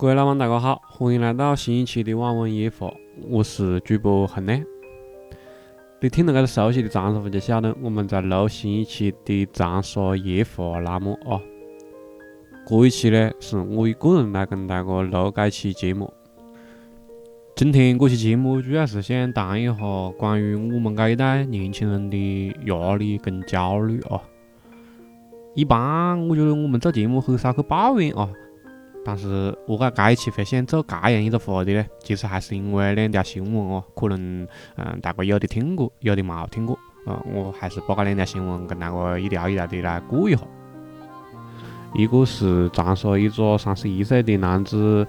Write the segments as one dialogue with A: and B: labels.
A: 各位老板，大家好，欢迎来到新一期的网文夜话，我是主播恒亮。你听到这个熟悉的长沙话，就晓得我们在录新一期的长沙夜话栏目啊。这一期呢，是我一个人来跟大家录这期节目。今天这期节目主要是想谈一下关于我们这一代年轻人的压力跟焦虑啊。一般我觉得我们做节目很少去抱怨啊。但是我感这一期会想做这样一个话题呢，其实还是因为两条新闻哦，可能嗯大家有的听过，有的冇听过，嗯，我还是把这两条新闻跟大家一条一条的来过一下。一个是长沙一个三十一岁的男子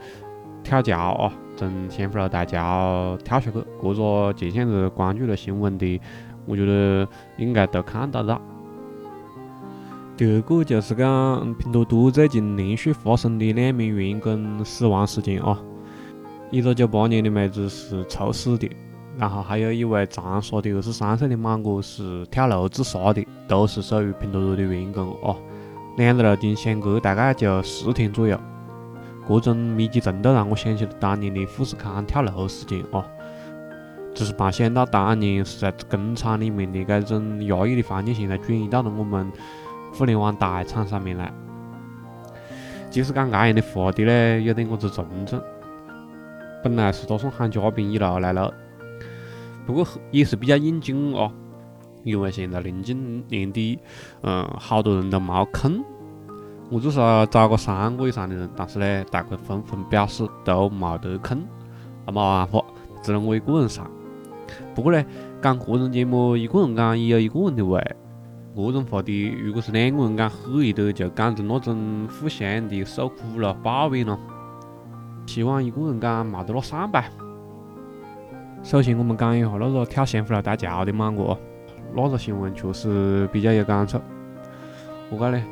A: 跳桥啊，从仙湖楼大桥跳下去，这个前些日关注了新闻的，我觉得应该都看到了。第二个就是讲拼多多最近连续发生的两名员工死亡事件啊，一个九八年的妹子是猝死的，然后还有一位长沙的二十三岁的莽哥是跳楼自杀的，都是属于拼多多的员工啊。两个路径相隔大概就十天左右，这种密集程度让我想起了当年的富士康跳楼事件啊，只是没想到当年是在工厂里面的这种压抑的环境，现在转移到了我们。互联网大厂上面来，其实讲这样的话题呢，有点我子沉重。本来是打算喊嘉宾一路来录，不过也是比较应景哦，因为现在临近年底，嗯，好多人都冇空。我至少找个三个以上的人，但是呢，大家纷纷表示都冇得空，那没办法，只能我一个人上。不过呢，讲个人节目，一个人讲也有一个人的味。这种话题，如果是两个人讲，好一点就讲成那种互相的受苦了、抱怨了。希望一个人讲没得那上吧。首先，我们讲一下那个跳仙湖楼大桥的莽哥，那个新闻确实比较有感触。何解呢？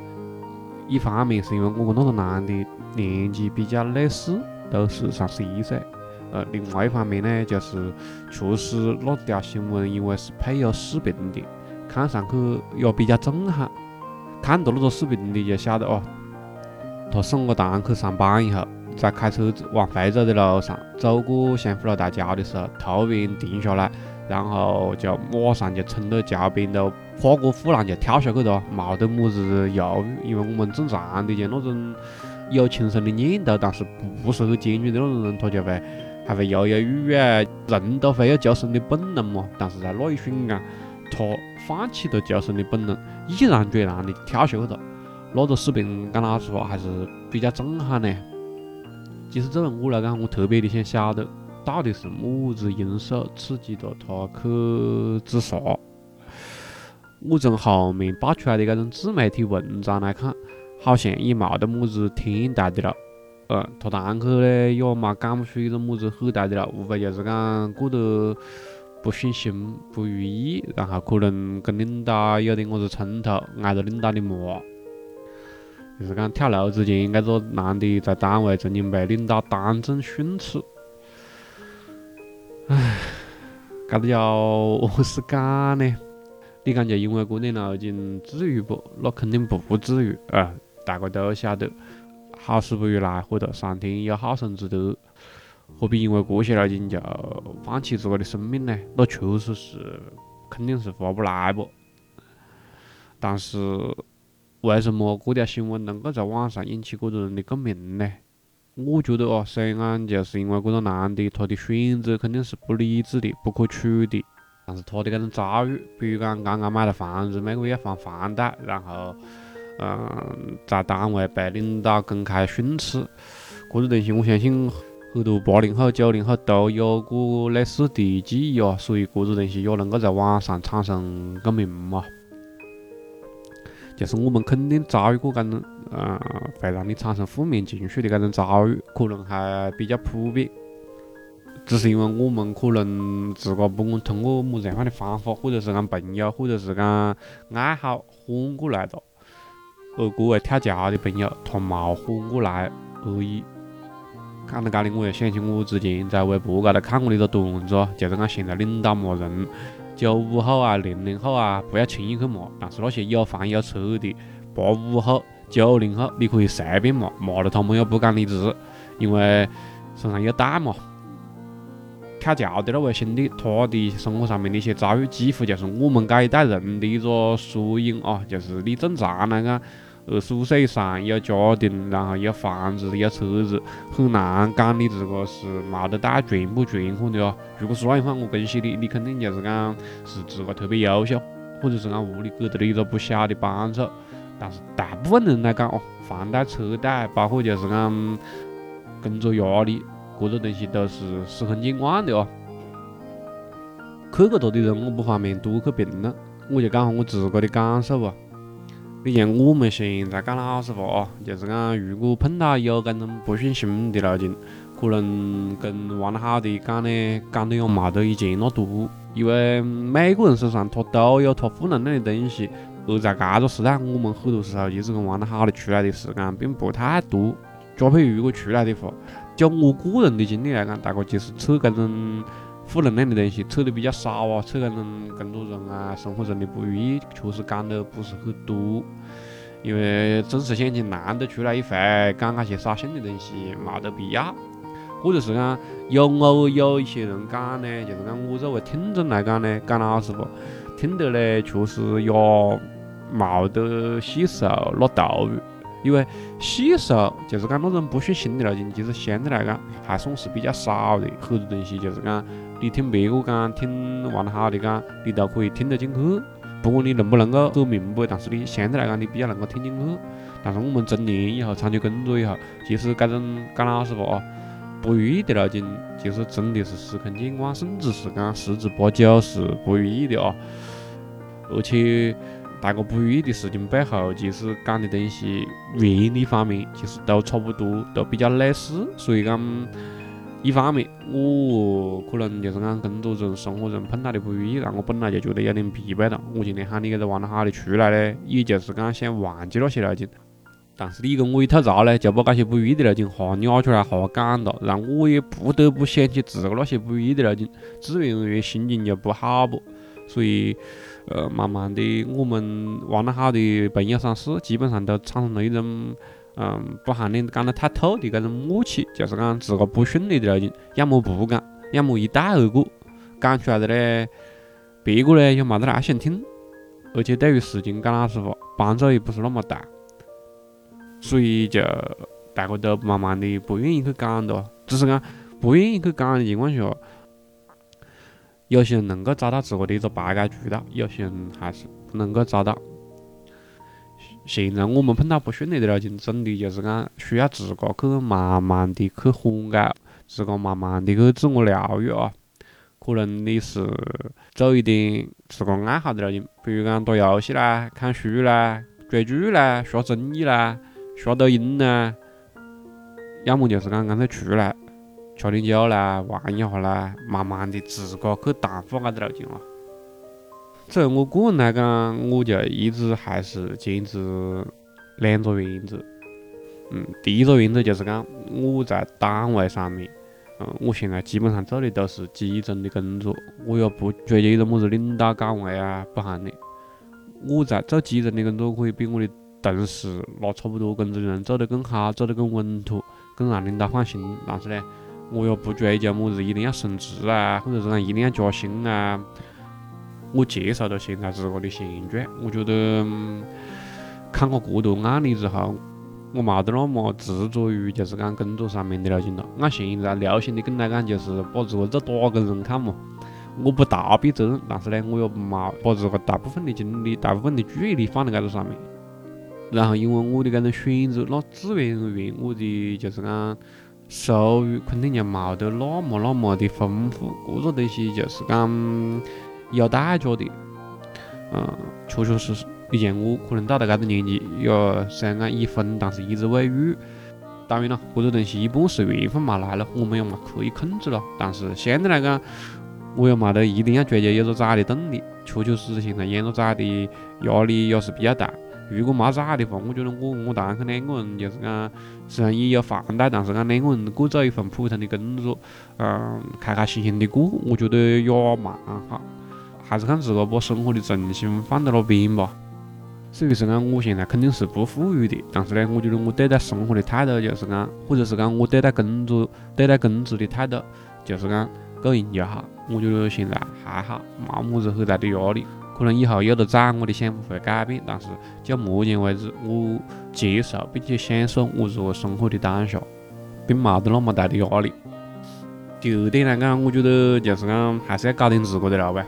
A: 一方面是因为我跟那个男的年纪比较类似，都是三十一岁。呃，另外一方面呢，就是确实那条新闻因为是配有视频的。看上去也比较震撼，看到那个视频你就晓得哦。他送个堂去上班以后，在开车子往回走的路上，走过仙湖楼大桥的时候，突然停下来，然后就马上就冲到桥边头，跨过护栏就跳下去了，冇得么子犹豫。因为我们正常的就那种有轻生的念头，但是不是很坚决的那种人，他就会还会犹犹豫豫。人都会有求生的本能嘛，但是在那一瞬间。他放弃了求生的本能，毅然决然的跳下去了。那个视频讲老实话还是比较震撼的。其实作为我来讲，我特别的想晓得，到底是么子因素刺激了他去自杀。我从后面爆出来的这种自媒体文章来看，好像也冇得么子天大的了。呃，他堂去呢也冇讲不出一个么子很大的了，无非就是讲过得。不顺心、不如意，然后可能跟领导有点么子冲突，挨着领导的骂。就是讲跳楼之前，这个男的在单位曾经被领导当众训斥。唉，这个叫何是讲呢？你讲就因为这点路径至于不？那肯定不至于啊！大家都晓得，好事不如来火的，上天有好生之德。何必因为这些路径就放弃自个的生命呢？那确实是肯定是划不来不。但是为什么这条新闻能够在网上引起这多人的共鸣呢？我觉得哦，虽然就是因为这个男的他的选择肯定是不理智的、不可取的，但是他的这种遭遇，比如讲刚刚买了房子，每个月要还房贷，然后嗯，在单位被领导公开训斥，这种东西我相信。很多八零后、九零后都有过类似的记忆啊，所以这个东西也能够在网上产生共鸣嘛。就是我们肯定遭遇过这种，嗯，会让你产生负面情绪的这种遭遇，可能还比较普遍。只是因为我们可能自个不管通过么子样的方法，或者是讲朋友，或者是讲爱好缓过来的，而这位跳桥的朋友他冇缓过来而已。讲到这里，我又想起我之前在微博高头看过的一个段子，就是讲现在领导骂人，九五后啊、零零后啊，不要轻易去骂，但是那些有房有车的八五后、九零后，你可以随便骂，骂了他们又不讲理直，因为身上有贷嘛。砍桥的那位兄弟，他的生活上面的一些遭遇，几乎就是我们这一代人的一个缩影啊！就是你正常来讲，二十五岁以上有家庭，然后有房子、有车子，很难讲你这个是没得贷，全不全款的哦。如果是那一话，我恭喜你，你肯定就是讲是自个特别优秀，或者是讲屋里给到了一个不小的帮助。但是大部分人来讲哦，房贷、车贷，包括就是讲工作压力。各个东西都是司空见惯的哦。去过多的人，我不方便多去评论，我就讲下我自个的感受吧。你像我们现在讲老实话哦，就是讲如果碰到有搿种不顺心的路径，可能跟玩得好的讲呢，讲的也没得以前那多。因为每个人身上他都有他负能量的东西，而在这个时代，我们很多时候就是跟玩得好的出来的时间并不太多。加配如果出来的话，就我个人的经历来讲，大概就是测搿种负能量的东西扯的比较少啊，扯搿种工作中啊、生活中的不如意，确实讲的不是很多。因为真实现情难得出来一回，讲那些扫兴的东西没得必要。或者是讲有偶尔有一些人讲呢，就是讲我作为听众来讲呢，讲老实话，听得呢确实也冇得细受那头绪。因为细受就是讲那种不顺心的路径，其实相对来讲还算是比较少的。很多东西就是讲你听别个讲，听玩得好的讲，你都可以听得进去。不管你能不能够很明白，但是你相对来讲你比较能够听进去。但是我们中年以后参加工作以后，其实这种讲老实话啊，不如意的路径，其实真的是司空见惯，甚至是讲十之八九是不如意的啊，而且。大个不如意的事情背后，其实讲的东西原因的一方面，其实都差不多，都比较类似。所以讲，一方面我可能就是讲工作中、生活中碰到的不如意，让我本来就觉得有点疲惫了。我今天喊你给个玩得好的出来呢，也就是讲想忘记那些路径。但是你跟我一吐槽呢，就把那些不如意的路径哈压出来，哈讲了，让我也不得不想起自个那些不如意的路径，自然而然心情就不好不。所以。呃，慢慢的，我们玩得好的朋友、上司，基本上都产生了一种，嗯，不喊你讲得太透的搿种默契，就是讲自个不顺利的路径，要么不讲，要么一带而过，讲出来的呢，别个呢也没得那想听，而且对于事情讲老实话，帮助也不是那么大，所以就大家都慢慢的不愿意去讲了，只是讲不愿意去讲的情况下。有些人能够找到自个的一个排解渠道，有些人还是不能够找到。现在我们碰到不顺利的路径，真的就是讲需要自个去慢慢的去缓解，自个慢慢的去自我疗愈啊。可能你是做一点自个爱好的路径，比如讲打游戏啦、看书啦、追剧啦、刷综艺啦、刷抖音啦，要么就是讲干脆出来。吃点酒啦，玩一下啦，慢慢的自个去淡化搿个路径啊。作为我个人来讲，我就一直还是坚持两个原则。嗯，第一个原则就是讲我在单位上面，嗯，我现在基本上做的都是基层的工作，我也不追求一个么子领导岗位啊，不喊的。我在做基层的工作，可以比我的同事拿差不多工资的人做得更好，做得更稳妥，更让领导放心。但是呢。我也不追求么子一定要升职啊，或者是讲一定要加薪啊。我接受了现在自个的现状，我觉得看过过多案例之后，我没得那么执着于就是讲工作上面的路径了。按现在流行的梗来讲，就是把自个做打工人看嘛。我不逃避责任，但是呢，我又没把自个大部分的精力、大部分的注意力放在搿个上面。然后因为我的搿种选择，那自然而然我的就是讲。收入肯定就冇得那么那么的丰富，这个东西就是讲有代价的，嗯，确确实实。你像我可能到了这个年纪，也虽然讲已婚，但是一直未育。当然了，这个东西一半是缘分嘛来了，我们也没可以控制了。但是相对来讲，我也没得一定要追求有个崽的动力，确确实实现在养个崽的压力也是比较大。如果没崽的话，我觉得我我堂客两个人就是讲，虽然也有房贷，但是讲两个人各做一份普通的工作，嗯，开开心心的过，我觉得也蛮好。还是看自个把生活的重心放在哪边吧。所以是讲我现在肯定是不富裕的，但是呢，我觉得我对待生活的态度就是讲，或者是讲我对待工作对待工资的态度就是讲够用就好。我觉得现在还好，没么子很大的压力。可能以后有了崽，我的想法会改变，但是就目前为止，我接受并且享受我这个生活的当下，并没得那么大的压力。第二点来讲，我觉得就是讲还是要搞点自个的路呗。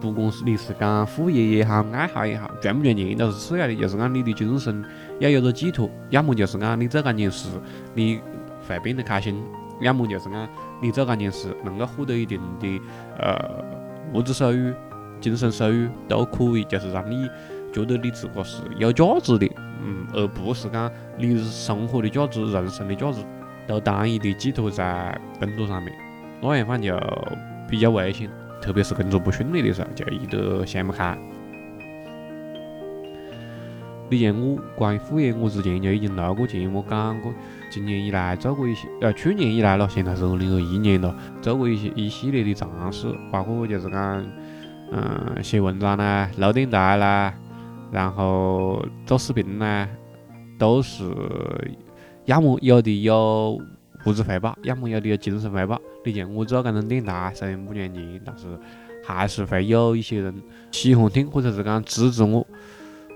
A: 不管是你是讲副业也好，爱好也好，赚不赚钱都是次要的，就是讲你的精神要有个寄托，要么就是讲你做这件事你会变得开心，要么就是讲你做这件事能够获得一定的呃物质收入、精神收入都可以，就是让你觉得你自个是有价值的，嗯，而不是讲你生活的价值、人生的价值都单一的寄托在工作上面，那样话就比较危险。特别是工作不顺利的时候，就易得想不开。你像我关于副业，我之前就已经录过节目讲过。今年以来做过一些，呃，去年以来了，现在是二零二一年了，做过一些一系列的尝试，包括就是讲，嗯，写文章啦，录电台啦，然后做视频啦，都是要么有的有。物质回报，要么有的有精神回报。你像我做搿种电台，虽然不赚钱，但是还是会有一些人喜欢听，或者是讲支持我。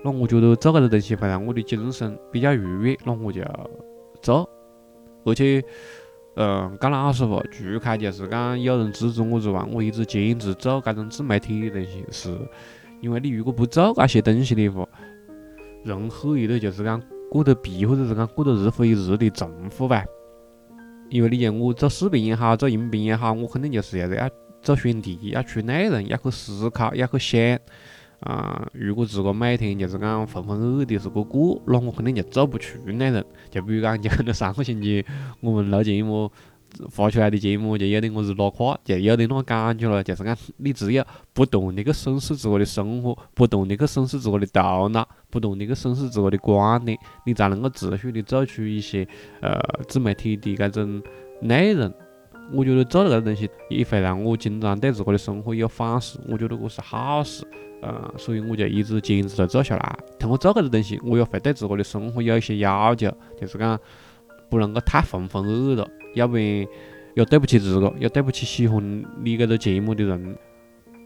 A: 那我觉得做搿个东西会让我的精神比较愉悦，那我就做。而且，嗯，讲老实话，除开就是讲有人支持我之外，我一直坚持做搿种自媒体的东西，是因为你如果不做搿些东西的话，人很易的就是讲过得弊，或者是讲过得日复一日的重复呗。因为你像我做视频也好，做音频也好，我肯定就是要要做选题，要出内容，要去思考，要去想。啊，如果自个每天就是讲浑浑噩噩的是个过，那我肯定就做不出内容。就比如讲，就可能上个星期我们录节目。发出来的节目就有点我是拉胯，就有点那个感觉了。就是讲，你只有不断的去审视自个的生活，不断的去审视自个的头脑，不断的去审视自个的观点，你才能够持续的做出一些呃自媒体的搿种内容。我觉得做了搿个东西，也会让我经常对自个的生活有反思。我觉得搿是好事，呃，所以我就一直坚持着做下来。通过做搿个东西，我也会对自个的生活有一些要求，就是讲不能够太浑浑噩噩了。要不然又对不起自个，又对不起喜欢你这个节目的人，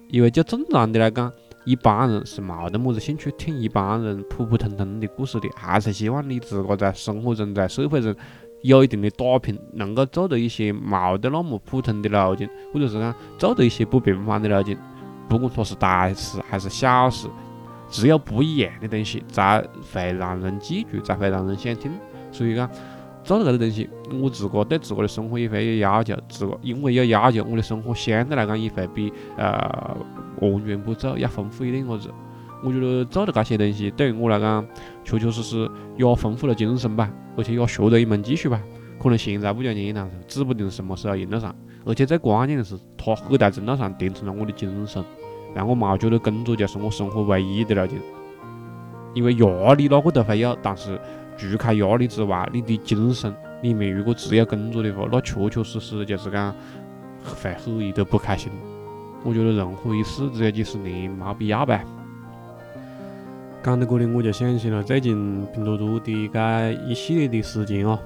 A: 因为就正常的来讲，一般人是冇得么子兴趣听一般人普普通通的故事的，还是希望你自个在生活中、在社会中有一定的打拼，能够做到一些冇得那么普通的路径，或者是讲做到一些不平凡的路径，不管它是大事还是小事，只有不一样的东西才会让人记住，才会让人想听，所以讲。做了搿个东西，我自个对自个的生活也会有要求，自个因为有要求，我的生活相对来讲也会比呃完全不做要丰富一点个子。我觉得做了搿些东西，对于我来讲，确确实实也丰富了精神吧，而且也学到一门技术吧。可能现在不赚钱，但是指不定什么时候用得上。而且最关键的是，它很大程度上填充了我的精神，让我冇觉得工作就是我生活唯一的路径。因为压力哪个都会有，但是。除开压力之外，你的精神里面如果只有工作的话，那确确实实就是讲会很易得不开心。我觉得人活一世只有几十年，没必要呗。讲到这里，我就想起了最近拼多多的这一系列的事件哦。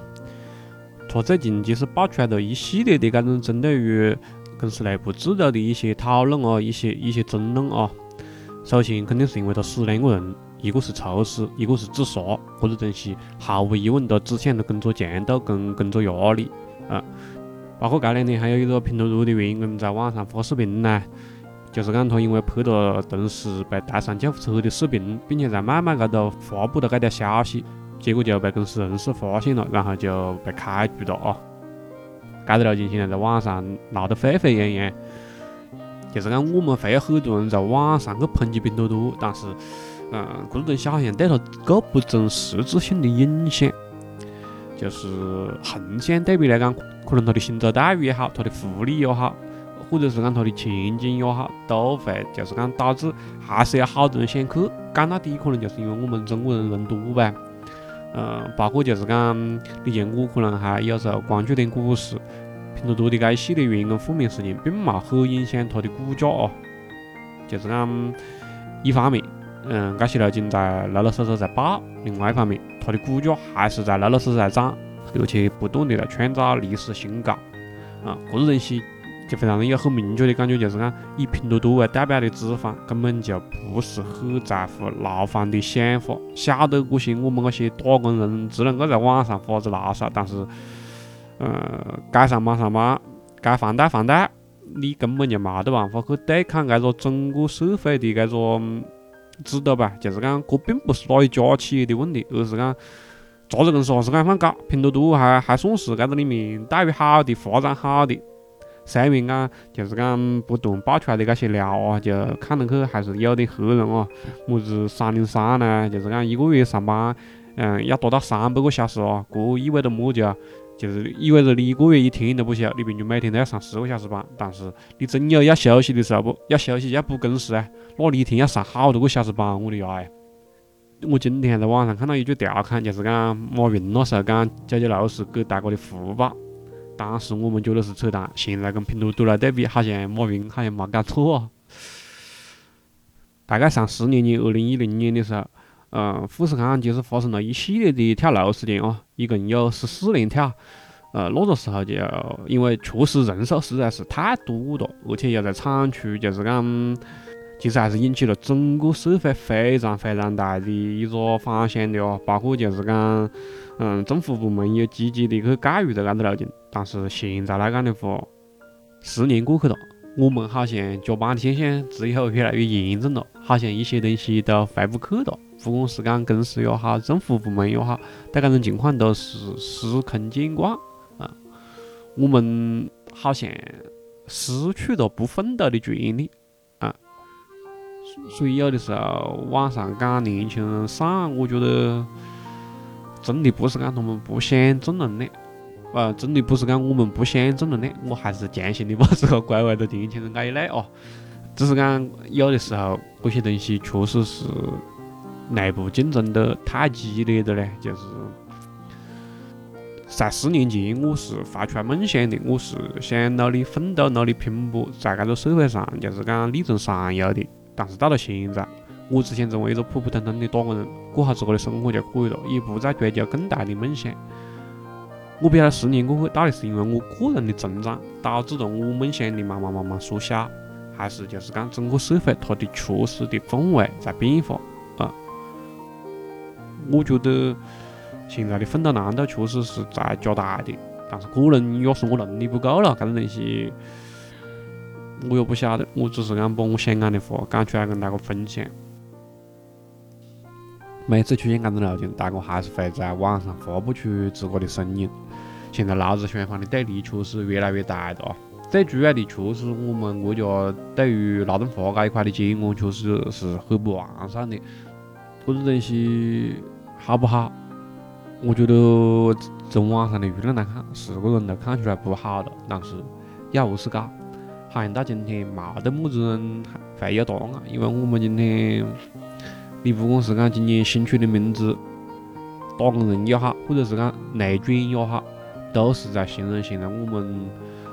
A: 他最近其实爆出来了一系列的这种针对于公司内部制度的一些讨论啊，一些一些争论啊。首先肯定是因为他死两个人。一个是猝死，一个是自杀，或者东西毫无疑问都指向了工作强度跟工作压力啊。包括这两天还有一个拼多多的员工在网上发视频呢，就是讲他因为拍了同事被带上救护车的视频，并且在脉脉高头发布了这条消息，结果就被公司人事发现了，然后就被开除了啊。这个路径现在在网上闹得沸沸扬扬，就是讲我们会有很多人在网上去抨击拼多多，但是。嗯，这个东西好像对他构不成实质性的影响，就是横向对比来讲，可能他的薪酬待遇也好，他的福利也好，或者是讲他的前景也好，都会就是讲导致还是有好多人想去。讲到底，可能就是因为我们中国人人多呗。嗯，包括就是讲，你像我可能还有时候关注点股市，拼多多的这一系列员工负面事件，并冇很影响它的股价哦。就是讲，一方面。嗯，这些路径在老老实实在跑；另外一方面，它的股价还是在老老实实在涨，而且不断的在创造历史新高。啊，这个东西就会让人有很明确的感觉，就是讲以拼多多为代表的资方根本就不是很在乎劳方的想法，晓得这些我们这些打工人只能够在网上发着牢骚，但是，呃，该上班上班，该还贷还贷，你根本就没得办法去对抗这个整个社会的这个。知道吧，就是讲，这并不是哪一家企业的问题，而是讲，啥子公司还是敢放搞，拼多多还还算是在这里面待遇好的，发展好的。虽然讲，就是讲不断爆出来的这些料啊，就看上去还是有点吓人哦。么子三零三呢？就是讲一个月上班，嗯，要达到三百个小时哦。这意味着么子啊？就是意味着你一个月一天都不休，你平均每天都要上十个小时班。但是你真有要休息的时候不？要休息要补工时啊？那你一天要上好多个小时班，我的呀！我今天在网上看到一句调侃，就是讲马云那时候讲九九六是给大家的福报，当时我们觉得是扯淡。现在跟拼多多来对比，好像马云好像没搞错。大概上十年前，二零一零年的时候，嗯，富士康就是发生了一系列的跳楼事件啊。一共有十四连跳，呃，那个时候就因为确实人数实在是太多了，而且又在厂区，就是讲，其实还是引起了整个社会非常非常大的一个反响的哦。包括就是讲，嗯，政府部门也积极的去干预这个路径。但是现在来讲的话，十年过去了，我们好像加班的现象只有越来越严重了，好像一些东西都回不去了。不管是讲公司也好，政府部门也好，对这种情况都是司空见惯啊。我们好像失去了不奋斗的权利啊。所以有的时候网上讲年轻人丧，我觉得真的不是讲他们不想正能量，啊，真的不是讲我们不想正能量，我还是强行的把这个归为到年轻人这一类哦。只是讲有的时候这些东西确实是。内部竞争的太激烈的嘞，就是在十年前，我是怀揣梦想的，我是想努力奋斗、努力拼搏，在这个社会上就是讲力争上游的。但是到了现在，我只想成为一个普普通通的打工人，过好自个的生活就可以了，也不再追求更大的梦想。我不晓得十年过去，到底是因为我个人的成长导致了我梦想的慢慢慢慢缩小，还是就是讲整个社会它的确实的氛围在变化。我觉得现在的奋斗难度确实是在加大的，但是可能也是我能力不够了，搿种东西我也不晓得。我只是讲把我想讲的话讲出来跟大家分享。每次出现搿种路径，大家还是会在网上发布出自个的声音。现在劳资双方的对立确实越来越大的啊。最主要的确实我们国家对于劳动法这一块的监管确实是很不完善的，搿种东西。好不好？我觉得从网上的舆论来看，是个人都看出来不好了。但是要何是搞？好像到今天没得么子人会有答案，因为我们今天，你不管是讲今年新出的名字，打工人也好，或者是讲内卷也好，都是在形容现在我们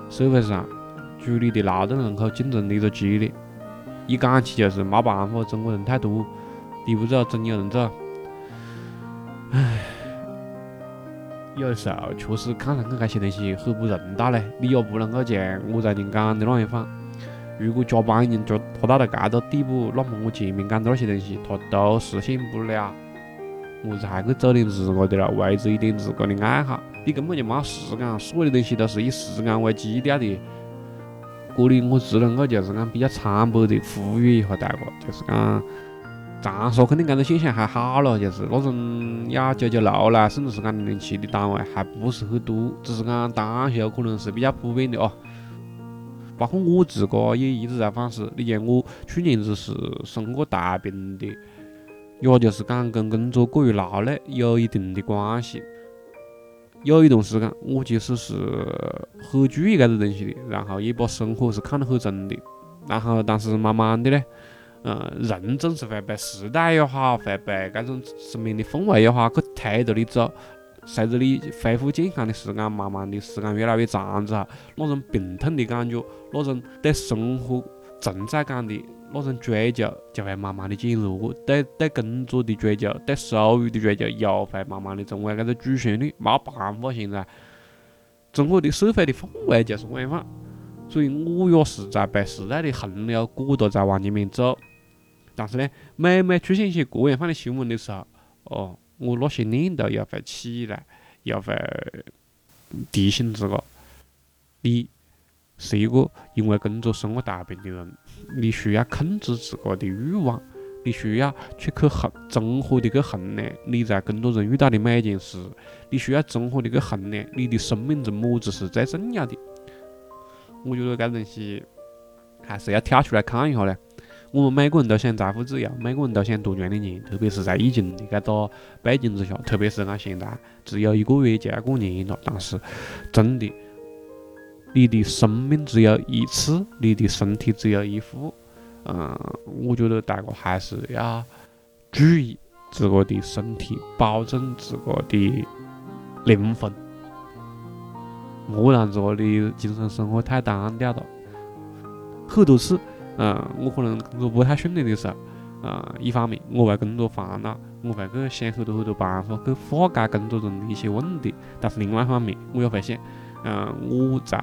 A: 社会上主力的劳动人口竞争的一个激烈。一讲起就是没办法，中国人太多，你不走，总有人走。唉，有的时候确实看上去这些东西很不人道嘞。你也不能够像我在前讲的那样放，如果加班已经加达到了这个地步，那么我前面讲的那些东西它都实现不了。么子还去做点自个的了，维持一点自个的爱好？你根本就没时间，所有的东西都是以时间为基调的。这里我只能够就是讲比较苍白的呼吁一下大家，就是讲。长沙肯定搿种现象还好了，就是那种要九九六啦，甚至是讲零零七的单位还不是很多，只是讲单休可能是比较普遍的哦。包括我自个也一直在反思，你像我去年子是生过大病的，也就是讲跟工作过于劳累有一定的关系。有一段时间，我其实是很注意搿个东西的，然后也把生活是看得很重的，然后但是慢慢的呢。嗯，人总是会被时代也好，会被这种生命的氛围也好去推着你走。随着你恢复健康的时间，慢慢的时间越来越长之后，那种病痛的感觉，那种对生活存在感的那种追求就会慢慢的减弱，对对工作的追求，对收入的追求又会慢慢的成为搿个主旋律。没办法，现在中国的社会的氛围就是这样，所以我也是在被时代的洪流裹着在往前面走。但是呢，每每出现一些这样范的新闻的时候，哦，我那些念头又会起来，又会提醒自个，你。是一个因为工作生活大病的人，你需要控制自个的欲望，你需要去去衡综合的去衡量你在工作中遇到的每一件事，你需要综合的去衡量你的生命中么子是最重要的。我觉得搿东西还是要跳出来看一下嘞。我们每个人都想财富自由，每个人都想多赚点钱，特别是在疫情的搿个背景之下，特别是讲现在只有一个月就要过年了，但是真的。你的生命只有一次，你的身体只有一副。嗯，我觉得大家还是要注意自个的身体，保证自个的灵魂，莫让自个的精神生活太单调了。很多次，嗯，我可能工作不太顺利的时候，啊，一方面我为工作烦恼，我会去想很多很多办法去化解工作中的一些问题，但是另外一方面，我也会想。嗯，我在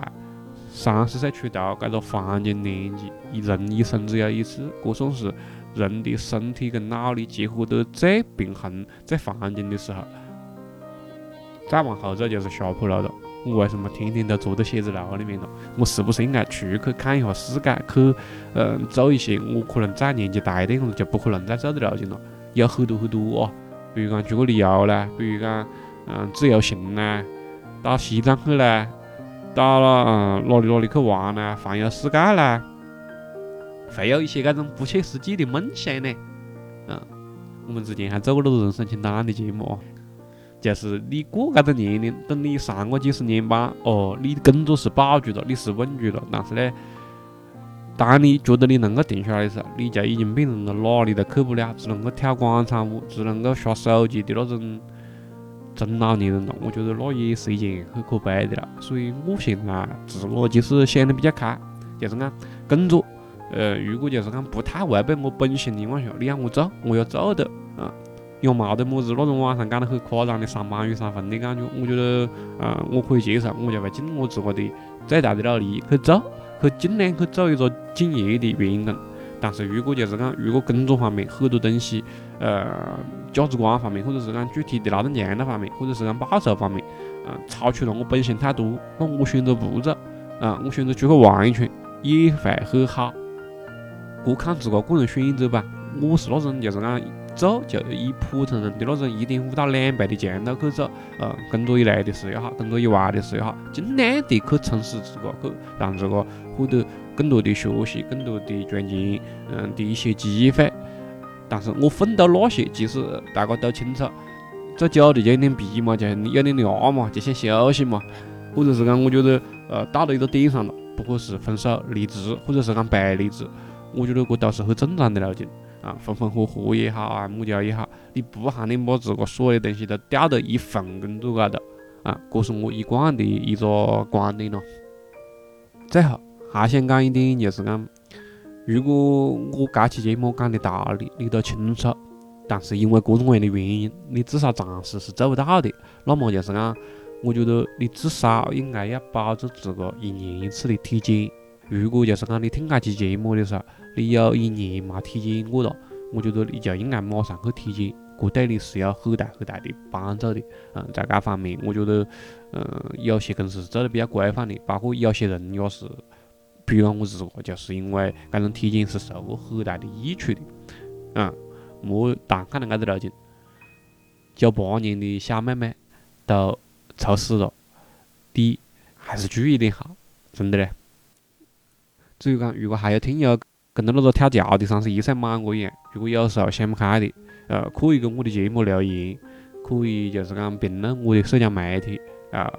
A: 三十岁出头，搿个黄金年纪，一人一生只有一次，搿算是人的身体跟脑力结合得最平衡、最黄金的时候。再往后走就是下坡路了。我为什么天天都坐在写字楼里面了？我是不是应该出去看一下世界，去嗯做一些我可能再年纪大一点就不可能再做的路径了？有很多很多哦，比如讲出国旅游啦，比如讲嗯自由行啦。到西藏去啦，到了嗯哪里哪里去玩啦？环游世界啦，会有一些搿种不切实际的梦想呢。嗯，我们之前还做过那个人生清单的节目哦，就是你过搿个年龄，等你上个几十年班，哦，你工作是保住了，你是稳住了，但是呢，当你觉得你能够定下来的时候，你就已经变成了哪里都去不了，只能够跳广场舞，只能够刷手机的那种。中老年人了，我觉得那也是一件很可悲的了。所以我现在自我就是想的比较开，就是讲工作，呃，如果就是讲不太违背我本心的情况下，你让我做，我要做的，啊，又冇得么子那种网上讲得很夸张的上班与上分的感觉，我觉得，啊，我可以接受，我就会尽我自个的最大的努力去做，去尽量去做一个敬业的员工。但是如果就是讲，如果工作方面很多东西，呃，价值观方面，或者是讲具体的劳动强度方面，或者是讲报酬方面，啊，超出了我本心太多，那我选择不做，啊，我选择出去玩一圈，也会很好。这看自个个人选择吧。我是那种就是讲做就以普通人的那种一点五到两倍的强度去做，呃，工作以内的事也好，工作以外的事也好，尽量的去充实自个，去让自个获得更多的学习，更多的赚钱，嗯的一些机会。但是我奋斗那些，其实大家都清楚，做久的就有点疲嘛，就有点累嘛，就想休息嘛，或者是讲我觉得，呃，到了一个点上了，不管是分手、离职，或者是讲白离职，我觉得这都是很正常的路径啊，分分合合也好啊，么家也好，你不喊你把自个所有东西都吊到一份工作高头啊，这是我一贯的一个观点咯。最后还想讲一点，就是讲。如果我这期节目讲的道理你都清楚，但是因为各种各样的原因，你至少暂时是做不到的，那么就是讲，我觉得你至少应该要保证自个一年一次的体检。如果就是讲你听这期节目的时候，你有一年没体检过了，我觉得你就应该马上去体检，这对你是有很大很大的帮助的。嗯，在这方面，我觉得，嗯，有些公司是做的比较规范的，包括有些人也是。比如讲我自个就是因为搿种体检是受过很大的益处的，嗯，莫单看了搿个路径，九八年的小妹妹都猝死了，你还是注意点好，真的嘞。至于讲，如果还有听友跟着那个跳桥的三十一岁满我一样，如果有时候想不开的，呃，可以跟我的节目留言，可以就是讲评论我的社交媒体啊，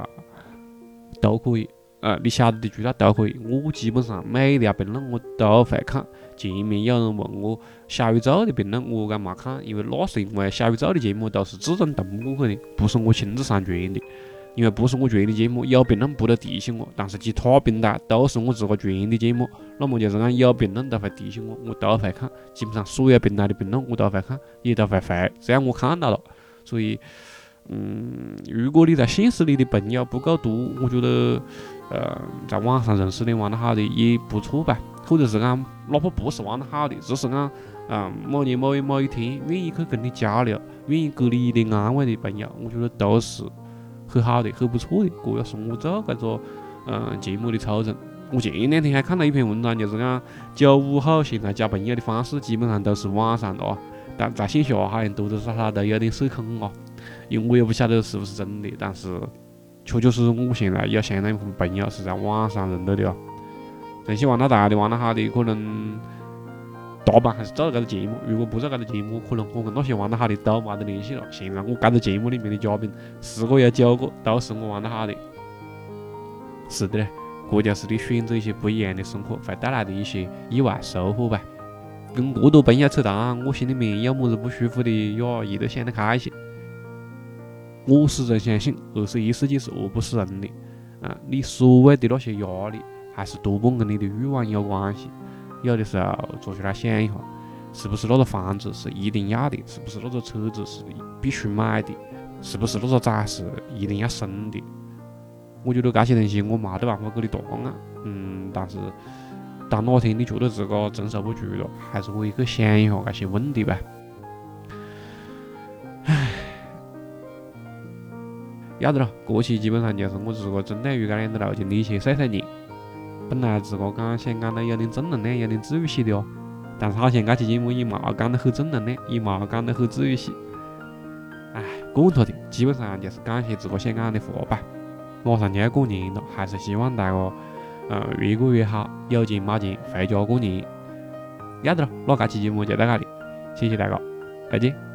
A: 都可以。呃，你晓得的渠道都可以，我基本上每条评论我都会看。前面有人问我小宇宙的评论，我讲没看，因为那是因为小宇宙的节目都是自动同步过去的，不是我亲自上传的。因为不是我传的节目，有评论不得提醒我。但是其他平台都是我自个传的节目，那么就是讲有评论都会提醒我，我都会看。基本上所有平台的评论我都会看，也都会回，只要我看到了。所以，嗯，如果你在现实里的朋友不够多，我觉得，呃，在网上认识的玩得好的也不错吧。或者是讲，哪怕不是玩得好的，只是讲，嗯，某年某月某一天愿意去跟你交流，愿意给你一点安慰的朋友，我觉得都是。很好的，很不错的，这要是我做这个嗯节目的初衷。我前两天还看到一篇文章，就是讲九五后现在交朋友的方式基本上都是网上的啊，但在线下好像多多少少都有点社恐啊。因为我也不晓得是不是真的，但是确确实实我现在有相当一部分朋友是在网上认得的哦。这些玩到大的、玩得好的，可能。大半还是做这个节目，如果不做这个节目，可能我跟那些玩得好的都没得联系了。现在我这个节目里面的嘉宾，十个有九个都是我玩得好的。是的嘞，这就是你选择一些不一样的生活会带来的一些意外收获吧。跟过多朋友扯淡，我心里面有么子不舒服的呀，也都想得开些。我始终相信，二十一世纪是饿不死人的。啊，你所谓的那些压力，还是多半跟你的欲望有关系。有的时候坐下来想一下，是不是那个房子是一定要的？是不是那个车子是必须买的？是不是那个崽是一定要生的？我觉得这些东西我没得办法给你答案。嗯，但是当哪天你觉得自个承受不住了，还是可以去想一下这些问题吧。唉，要得了，这期基本上就是我自个针对于这两个路径的一些碎碎念。本来自个讲想讲的有点正能量，有点治愈系的哦，但是好像这期节目也冇讲得很正能量，也冇讲得很治愈系。唉，惯他的，基本上就是讲些自个想讲的话吧。马上就要过年了，还是希望大家嗯越过越好，有钱没钱回家过年。要得了，那这期节目就到这里，谢谢大家，再见。